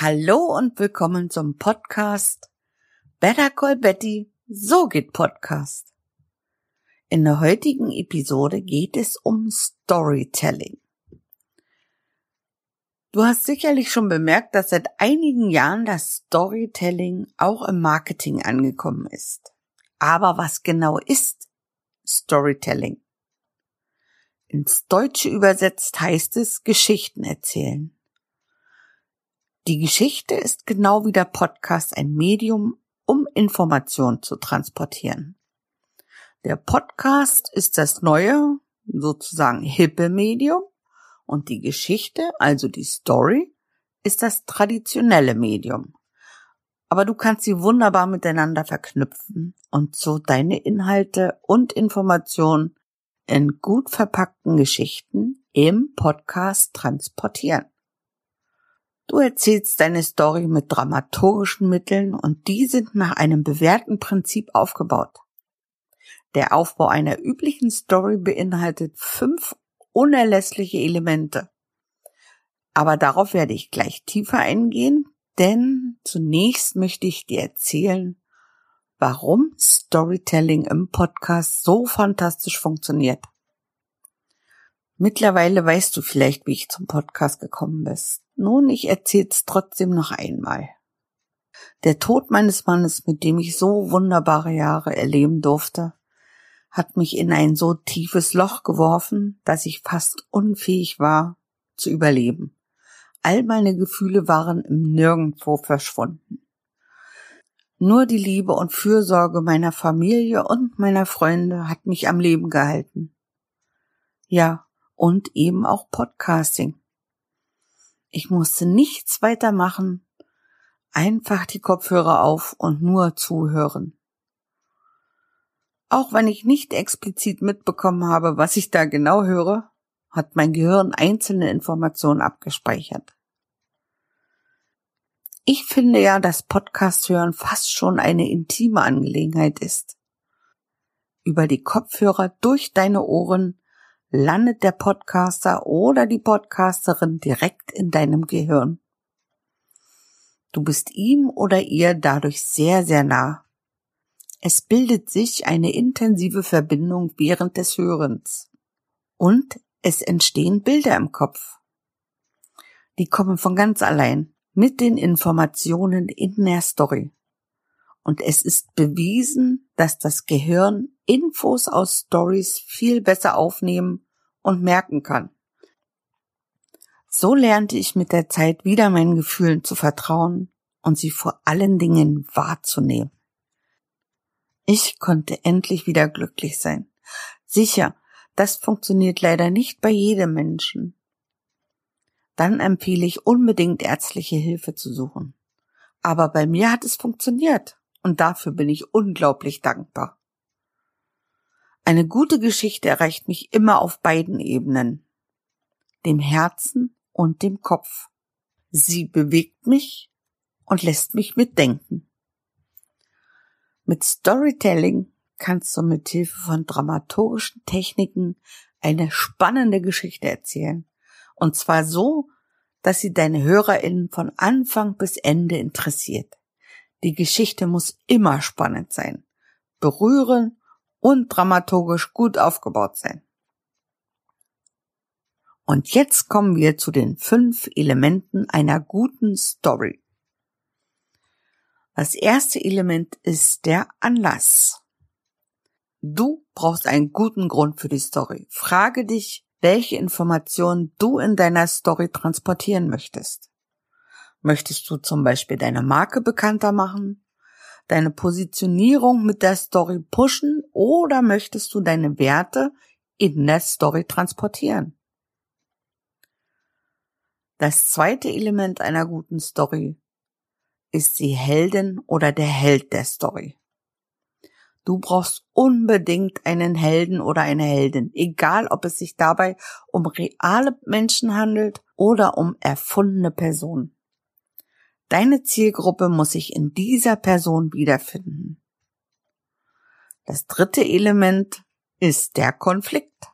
Hallo und willkommen zum Podcast Better Call Betty, so geht Podcast. In der heutigen Episode geht es um Storytelling. Du hast sicherlich schon bemerkt, dass seit einigen Jahren das Storytelling auch im Marketing angekommen ist. Aber was genau ist Storytelling? Ins Deutsche übersetzt heißt es Geschichten erzählen. Die Geschichte ist genau wie der Podcast ein Medium, um Informationen zu transportieren. Der Podcast ist das neue, sozusagen hippe Medium und die Geschichte, also die Story, ist das traditionelle Medium. Aber du kannst sie wunderbar miteinander verknüpfen und so deine Inhalte und Informationen in gut verpackten Geschichten im Podcast transportieren. Du erzählst deine Story mit dramaturgischen Mitteln und die sind nach einem bewährten Prinzip aufgebaut. Der Aufbau einer üblichen Story beinhaltet fünf unerlässliche Elemente. Aber darauf werde ich gleich tiefer eingehen, denn zunächst möchte ich dir erzählen, warum Storytelling im Podcast so fantastisch funktioniert. Mittlerweile weißt du vielleicht, wie ich zum Podcast gekommen bist. Nun, ich erzähl's trotzdem noch einmal. Der Tod meines Mannes, mit dem ich so wunderbare Jahre erleben durfte, hat mich in ein so tiefes Loch geworfen, dass ich fast unfähig war zu überleben. All meine Gefühle waren im Nirgendwo verschwunden. Nur die Liebe und Fürsorge meiner Familie und meiner Freunde hat mich am Leben gehalten. Ja, und eben auch Podcasting. Ich musste nichts weiter machen, einfach die Kopfhörer auf und nur zuhören. Auch wenn ich nicht explizit mitbekommen habe, was ich da genau höre, hat mein Gehirn einzelne Informationen abgespeichert. Ich finde ja, dass Podcast hören fast schon eine intime Angelegenheit ist. Über die Kopfhörer durch deine Ohren landet der Podcaster oder die Podcasterin direkt in deinem Gehirn. Du bist ihm oder ihr dadurch sehr, sehr nah. Es bildet sich eine intensive Verbindung während des Hörens. Und es entstehen Bilder im Kopf. Die kommen von ganz allein mit den Informationen in der Story. Und es ist bewiesen, dass das Gehirn Infos aus Stories viel besser aufnehmen und merken kann. So lernte ich mit der Zeit wieder meinen Gefühlen zu vertrauen und sie vor allen Dingen wahrzunehmen. Ich konnte endlich wieder glücklich sein. Sicher, das funktioniert leider nicht bei jedem Menschen. Dann empfehle ich unbedingt ärztliche Hilfe zu suchen. Aber bei mir hat es funktioniert und dafür bin ich unglaublich dankbar. Eine gute Geschichte erreicht mich immer auf beiden Ebenen, dem Herzen und dem Kopf. Sie bewegt mich und lässt mich mitdenken. Mit Storytelling kannst du mit Hilfe von dramaturgischen Techniken eine spannende Geschichte erzählen. Und zwar so, dass sie deine HörerInnen von Anfang bis Ende interessiert. Die Geschichte muss immer spannend sein, berühren und dramaturgisch gut aufgebaut sein. Und jetzt kommen wir zu den fünf Elementen einer guten Story. Das erste Element ist der Anlass. Du brauchst einen guten Grund für die Story. Frage dich, welche Informationen du in deiner Story transportieren möchtest. Möchtest du zum Beispiel deine Marke bekannter machen? deine Positionierung mit der Story pushen oder möchtest du deine Werte in der Story transportieren? Das zweite Element einer guten Story ist die Heldin oder der Held der Story. Du brauchst unbedingt einen Helden oder eine Heldin, egal ob es sich dabei um reale Menschen handelt oder um erfundene Personen. Deine Zielgruppe muss sich in dieser Person wiederfinden. Das dritte Element ist der Konflikt.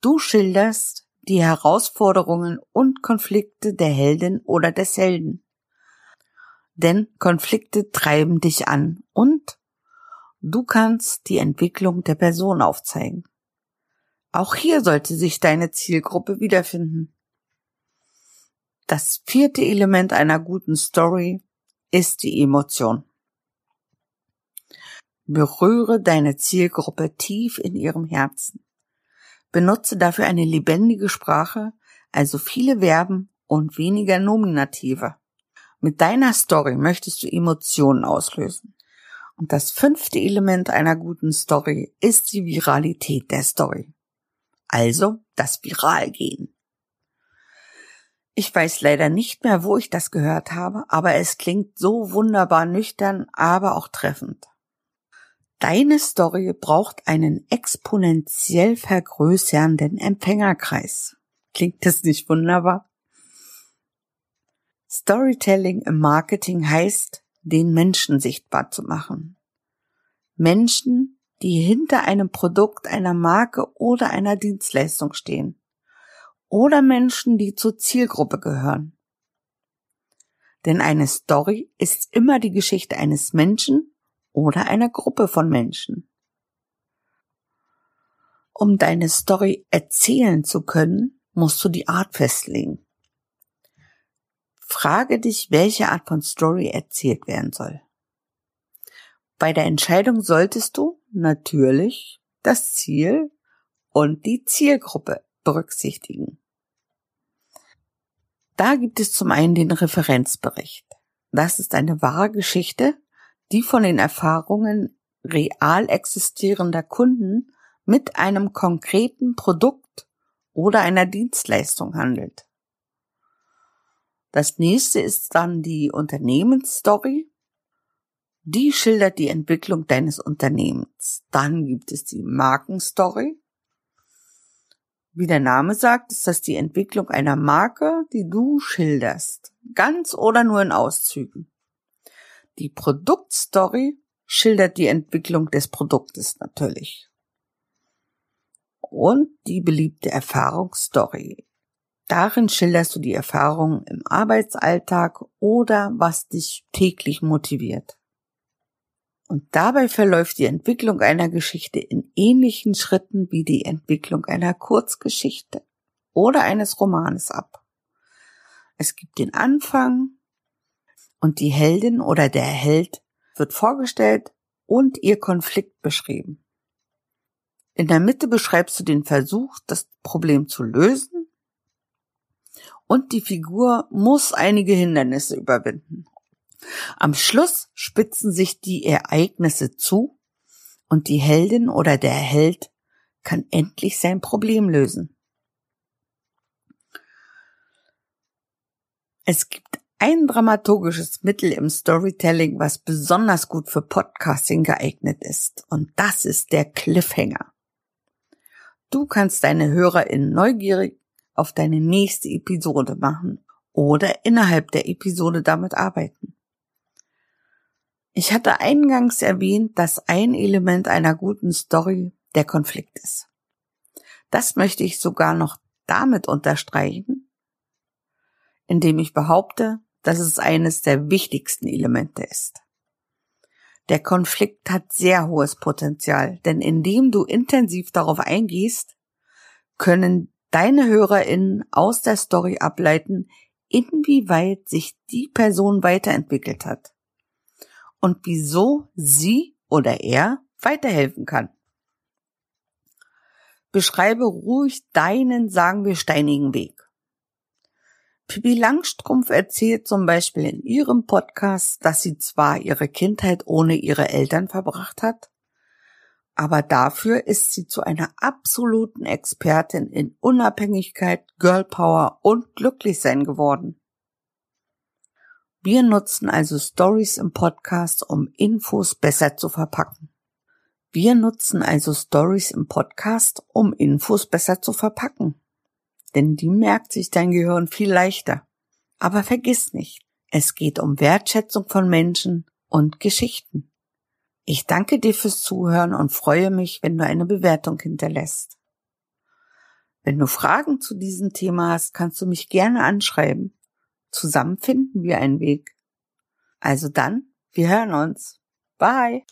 Du schilderst, die Herausforderungen und Konflikte der Heldin oder des Helden. Denn Konflikte treiben dich an und du kannst die Entwicklung der Person aufzeigen. Auch hier sollte sich deine Zielgruppe wiederfinden. Das vierte Element einer guten Story ist die Emotion. Berühre deine Zielgruppe tief in ihrem Herzen. Benutze dafür eine lebendige Sprache, also viele Verben und weniger Nominative. Mit deiner Story möchtest du Emotionen auslösen. Und das fünfte Element einer guten Story ist die Viralität der Story. Also das Viralgehen. Ich weiß leider nicht mehr, wo ich das gehört habe, aber es klingt so wunderbar nüchtern, aber auch treffend. Deine Story braucht einen exponentiell vergrößernden Empfängerkreis. Klingt das nicht wunderbar? Storytelling im Marketing heißt, den Menschen sichtbar zu machen. Menschen, die hinter einem Produkt, einer Marke oder einer Dienstleistung stehen. Oder Menschen, die zur Zielgruppe gehören. Denn eine Story ist immer die Geschichte eines Menschen oder einer Gruppe von Menschen. Um deine Story erzählen zu können, musst du die Art festlegen. Frage dich, welche Art von Story erzählt werden soll. Bei der Entscheidung solltest du natürlich das Ziel und die Zielgruppe berücksichtigen. Da gibt es zum einen den Referenzbericht. Das ist eine wahre Geschichte, die von den Erfahrungen real existierender Kunden mit einem konkreten Produkt oder einer Dienstleistung handelt. Das nächste ist dann die Unternehmensstory. Die schildert die Entwicklung deines Unternehmens. Dann gibt es die Markenstory. Wie der Name sagt, ist das die Entwicklung einer Marke, die du schilderst. Ganz oder nur in Auszügen. Die Produktstory schildert die Entwicklung des Produktes natürlich. Und die beliebte Erfahrungsstory. Darin schilderst du die Erfahrungen im Arbeitsalltag oder was dich täglich motiviert. Und dabei verläuft die Entwicklung einer Geschichte in ähnlichen Schritten wie die Entwicklung einer Kurzgeschichte oder eines Romanes ab. Es gibt den Anfang, und die Heldin oder der Held wird vorgestellt und ihr Konflikt beschrieben. In der Mitte beschreibst du den Versuch, das Problem zu lösen und die Figur muss einige Hindernisse überwinden. Am Schluss spitzen sich die Ereignisse zu und die Heldin oder der Held kann endlich sein Problem lösen. Es gibt ein dramaturgisches Mittel im Storytelling, was besonders gut für Podcasting geeignet ist. Und das ist der Cliffhanger. Du kannst deine HörerInnen neugierig auf deine nächste Episode machen oder innerhalb der Episode damit arbeiten. Ich hatte eingangs erwähnt, dass ein Element einer guten Story der Konflikt ist. Das möchte ich sogar noch damit unterstreichen, indem ich behaupte, dass es eines der wichtigsten Elemente ist. Der Konflikt hat sehr hohes Potenzial, denn indem du intensiv darauf eingehst, können deine HörerInnen aus der Story ableiten, inwieweit sich die Person weiterentwickelt hat und wieso sie oder er weiterhelfen kann. Beschreibe ruhig deinen, sagen wir, steinigen Weg. Pippi Langstrumpf erzählt zum Beispiel in ihrem Podcast, dass sie zwar ihre Kindheit ohne ihre Eltern verbracht hat, aber dafür ist sie zu einer absoluten Expertin in Unabhängigkeit, Girlpower und Glücklichsein geworden. Wir nutzen also Stories im Podcast, um Infos besser zu verpacken. Wir nutzen also Stories im Podcast, um Infos besser zu verpacken denn die merkt sich dein Gehirn viel leichter. Aber vergiss nicht, es geht um Wertschätzung von Menschen und Geschichten. Ich danke dir fürs Zuhören und freue mich, wenn du eine Bewertung hinterlässt. Wenn du Fragen zu diesem Thema hast, kannst du mich gerne anschreiben. Zusammen finden wir einen Weg. Also dann, wir hören uns. Bye.